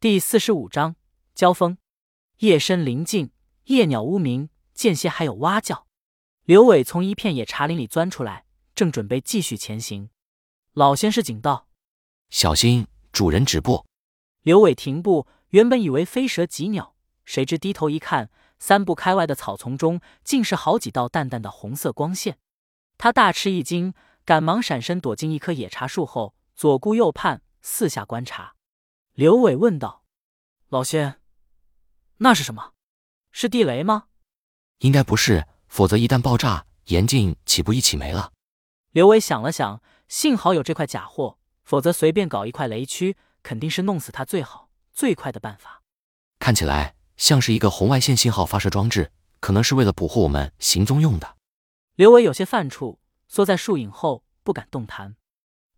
第四十五章交锋。夜深林静，夜鸟呜鸣，间歇还有蛙叫。刘伟从一片野茶林里钻出来，正准备继续前行。老先生警道：“小心，主人止步！”刘伟停步，原本以为飞蛇急鸟，谁知低头一看，三步开外的草丛中竟是好几道淡淡的红色光线。他大吃一惊，赶忙闪身躲进一棵野茶树后，左顾右盼，四下观察。刘伟问道：“老仙，那是什么？是地雷吗？”“应该不是，否则一旦爆炸，严禁岂不一起没了？”刘伟想了想，幸好有这块假货，否则随便搞一块雷区，肯定是弄死他最好、最快的办法。看起来像是一个红外线信号发射装置，可能是为了捕获我们行踪用的。刘伟有些犯怵，缩在树影后不敢动弹。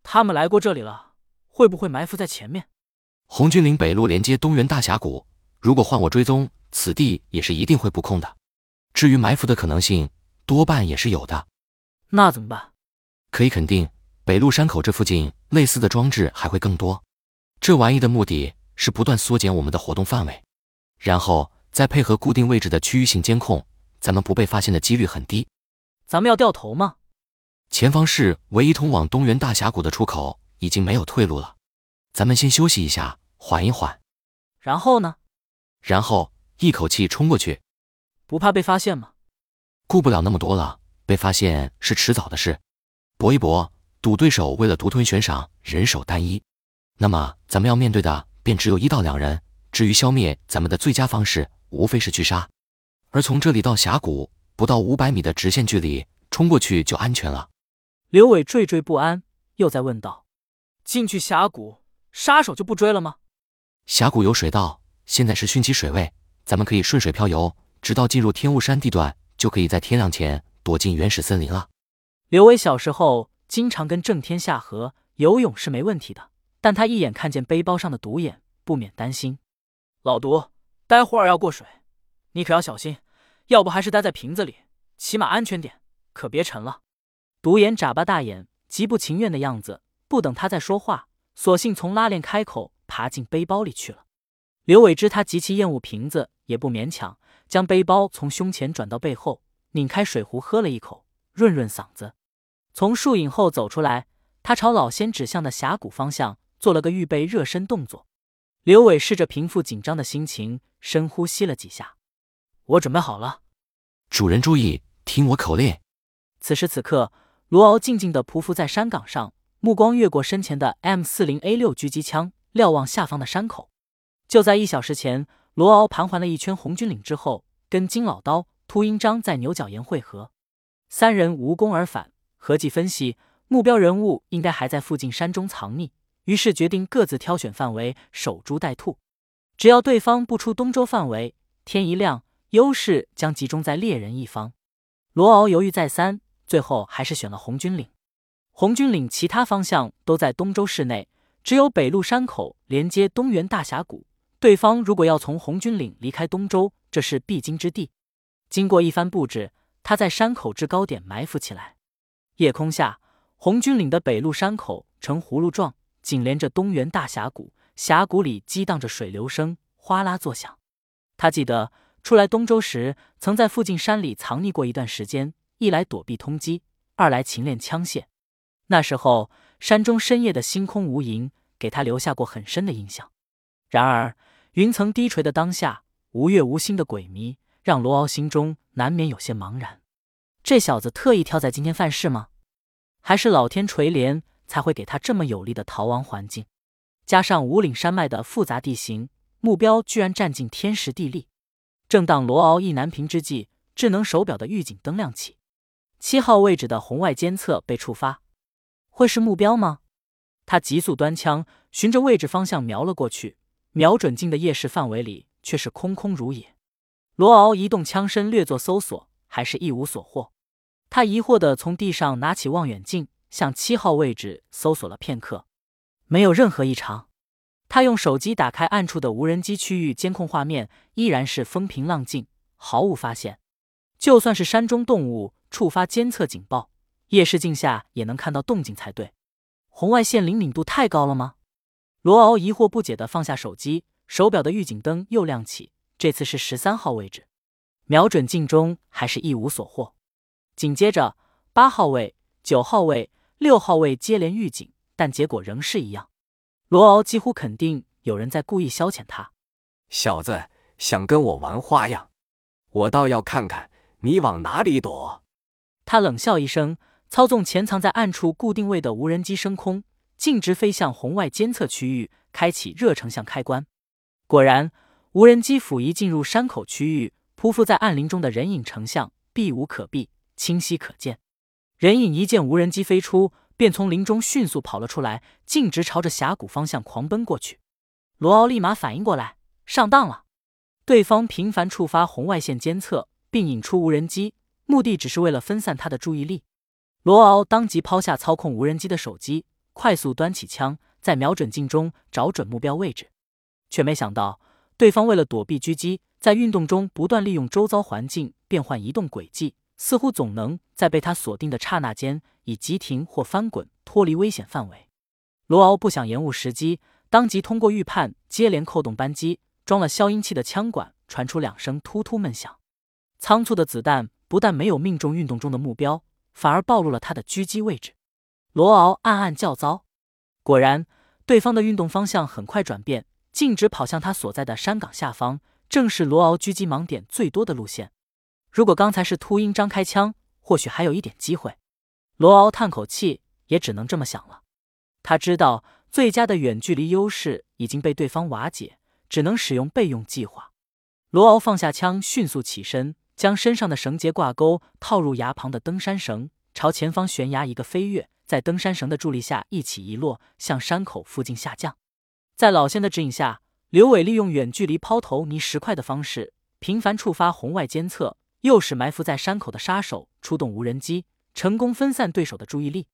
他们来过这里了，会不会埋伏在前面？红军岭北路连接东源大峡谷，如果换我追踪，此地也是一定会布控的。至于埋伏的可能性，多半也是有的。那怎么办？可以肯定，北路山口这附近类似的装置还会更多。这玩意的目的是不断缩减我们的活动范围，然后再配合固定位置的区域性监控，咱们不被发现的几率很低。咱们要掉头吗？前方是唯一通往东源大峡谷的出口，已经没有退路了。咱们先休息一下，缓一缓。然后呢？然后一口气冲过去。不怕被发现吗？顾不了那么多了，被发现是迟早的事。搏一搏，赌对手为了独吞悬赏，人手单一。那么咱们要面对的便只有一到两人。至于消灭咱们的最佳方式，无非是狙杀。而从这里到峡谷。不到五百米的直线距离，冲过去就安全了。刘伟惴惴不安，又在问道：“进去峡谷，杀手就不追了吗？”峡谷有水道，现在是汛期水位，咱们可以顺水漂游，直到进入天雾山地段，就可以在天亮前躲进原始森林了。刘伟小时候经常跟郑天下河游泳是没问题的，但他一眼看见背包上的独眼，不免担心：“老独，待会儿要过水，你可要小心。”要不还是待在瓶子里，起码安全点，可别沉了。独眼眨巴大眼，极不情愿的样子。不等他再说话，索性从拉链开口爬进背包里去了。刘伟知他极其厌恶瓶子，也不勉强，将背包从胸前转到背后，拧开水壶喝了一口，润润嗓子。从树影后走出来，他朝老仙指向的峡谷方向做了个预备热身动作。刘伟试着平复紧张的心情，深呼吸了几下。我准备好了，主人注意，听我口令。此时此刻，罗敖静静地匍匐在山岗上，目光越过身前的 M 四零 A 六狙击枪，瞭望下方的山口。就在一小时前，罗敖盘桓了一圈红军岭之后，跟金老刀、秃鹰章在牛角岩会合，三人无功而返。合计分析，目标人物应该还在附近山中藏匿，于是决定各自挑选范围，守株待兔。只要对方不出东周范围，天一亮。优势将集中在猎人一方。罗敖犹豫再三，最后还是选了红军岭。红军岭其他方向都在东周市内，只有北路山口连接东原大峡谷。对方如果要从红军岭离开东周，这是必经之地。经过一番布置，他在山口制高点埋伏起来。夜空下，红军岭的北路山口呈葫芦状，紧连着东原大峡谷。峡谷里激荡着水流声，哗啦作响。他记得。出来东周时，曾在附近山里藏匿过一段时间，一来躲避通缉，二来勤练枪械。那时候山中深夜的星空无垠，给他留下过很深的印象。然而云层低垂的当下，无月无星的鬼迷，让罗敖心中难免有些茫然。这小子特意挑在今天犯事吗？还是老天垂怜，才会给他这么有利的逃亡环境？加上五岭山脉的复杂地形，目标居然占尽天时地利。正当罗敖意难平之际，智能手表的预警灯亮起，七号位置的红外监测被触发，会是目标吗？他急速端枪，循着位置方向瞄了过去，瞄准镜的夜视范围里却是空空如也。罗敖移动枪身，略作搜索，还是一无所获。他疑惑地从地上拿起望远镜，向七号位置搜索了片刻，没有任何异常。他用手机打开暗处的无人机区域监控画面，依然是风平浪静，毫无发现。就算是山中动物触发监测警报，夜视镜下也能看到动静才对。红外线灵敏度太高了吗？罗敖疑惑不解地放下手机，手表的预警灯又亮起，这次是十三号位置，瞄准镜中还是一无所获。紧接着，八号位、九号位、六号位接连预警，但结果仍是一样。罗敖几乎肯定有人在故意消遣他。小子，想跟我玩花样？我倒要看看你往哪里躲！他冷笑一声，操纵潜藏在暗处固定位的无人机升空，径直飞向红外监测区域，开启热成像开关。果然，无人机甫一进入山口区域，匍匐在暗林中的人影成像避无可避，清晰可见。人影一见无人机飞出，便从林中迅速跑了出来，径直朝着峡谷方向狂奔过去。罗敖立马反应过来，上当了。对方频繁触发红外线监测，并引出无人机，目的只是为了分散他的注意力。罗敖当即抛下操控无人机的手机，快速端起枪，在瞄准镜中找准目标位置。却没想到，对方为了躲避狙击，在运动中不断利用周遭环境变换移动轨迹，似乎总能在被他锁定的刹那间以急停或翻滚脱离危险范围。罗敖不想延误时机，当即通过预判接连扣动扳机，装了消音器的枪管传出两声突突闷响。仓促的子弹不但没有命中运动中的目标，反而暴露了他的狙击位置。罗敖暗暗叫糟。果然，对方的运动方向很快转变。径直跑向他所在的山岗下方，正是罗敖狙击盲点最多的路线。如果刚才是秃鹰张开枪，或许还有一点机会。罗敖叹口气，也只能这么想了。他知道最佳的远距离优势已经被对方瓦解，只能使用备用计划。罗敖放下枪，迅速起身，将身上的绳结挂钩套入崖旁的登山绳，朝前方悬崖一个飞跃，在登山绳的助力下一起一落，向山口附近下降。在老仙的指引下，刘伟利用远距离抛投泥石块的方式，频繁触发红外监测，诱使埋伏在山口的杀手出动无人机，成功分散对手的注意力。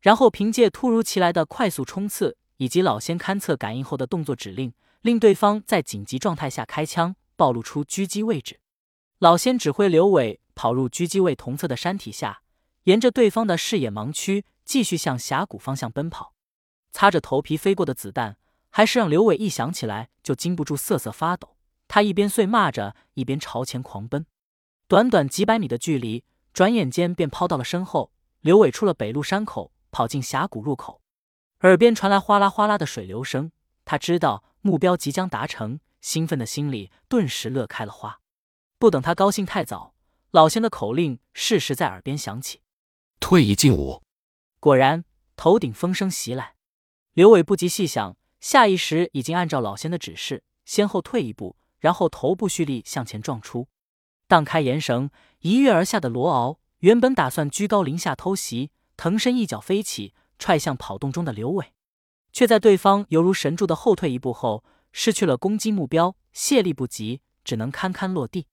然后凭借突如其来的快速冲刺以及老仙勘测感应后的动作指令，令对方在紧急状态下开枪，暴露出狙击位置。老仙指挥刘伟跑入狙击位同侧的山体下，沿着对方的视野盲区继续向峡谷方向奔跑。擦着头皮飞过的子弹。还是让刘伟一想起来就禁不住瑟瑟发抖。他一边碎骂着，一边朝前狂奔。短短几百米的距离，转眼间便抛到了身后。刘伟出了北路山口，跑进峡谷入口，耳边传来哗啦哗啦的水流声。他知道目标即将达成，兴奋的心里顿时乐开了花。不等他高兴太早，老仙的口令适时在耳边响起：“退一进五。”果然，头顶风声袭来，刘伟不及细想。下意识已经按照老仙的指示，先后退一步，然后头部蓄力向前撞出，荡开岩绳，一跃而下的罗敖原本打算居高临下偷袭，腾身一脚飞起，踹向跑动中的刘伟，却在对方犹如神助的后退一步后，失去了攻击目标，卸力不及，只能堪堪落地。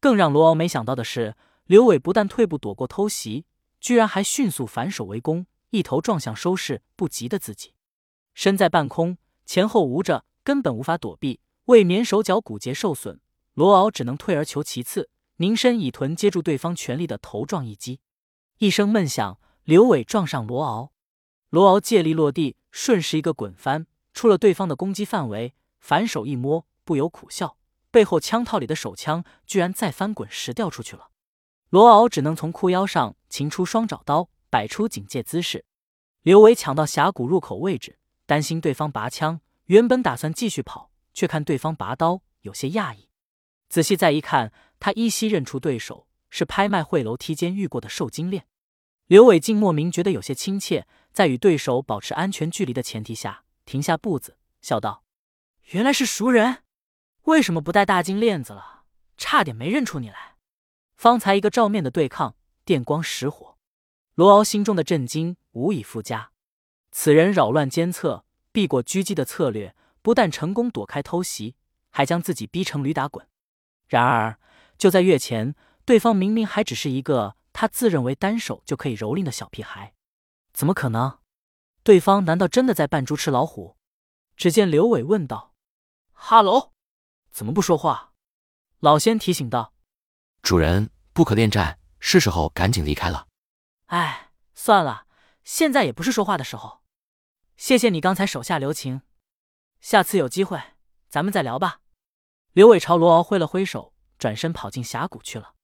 更让罗敖没想到的是，刘伟不但退步躲过偷袭，居然还迅速反手围攻，一头撞向收拾不及的自己，身在半空。前后无着，根本无法躲避，为免手脚骨节受损，罗敖只能退而求其次，凝身以臀接住对方全力的头撞一击。一声闷响，刘伟撞上罗敖，罗敖借力落地，顺势一个滚翻，出了对方的攻击范围。反手一摸，不由苦笑，背后枪套里的手枪居然再翻滚时掉出去了。罗敖只能从裤腰上擒出双爪刀，摆出警戒姿势。刘伟抢到峡谷入口位置。担心对方拔枪，原本打算继续跑，却看对方拔刀，有些讶异。仔细再一看，他依稀认出对手是拍卖会楼梯间遇过的受精链。刘伟竟莫名觉得有些亲切，在与对手保持安全距离的前提下，停下步子，笑道：“原来是熟人，为什么不戴大金链子了？差点没认出你来。方才一个照面的对抗，电光石火。”罗敖心中的震惊无以复加。此人扰乱监测、避过狙击的策略，不但成功躲开偷袭，还将自己逼成驴打滚。然而，就在月前，对方明明还只是一个他自认为单手就可以蹂躏的小屁孩，怎么可能？对方难道真的在扮猪吃老虎？只见刘伟问道：“哈喽，怎么不说话？”老仙提醒道：“主人不可恋战，是时候赶紧离开了。”哎，算了，现在也不是说话的时候。谢谢你刚才手下留情，下次有机会咱们再聊吧。刘伟朝罗敖挥了挥手，转身跑进峡谷去了。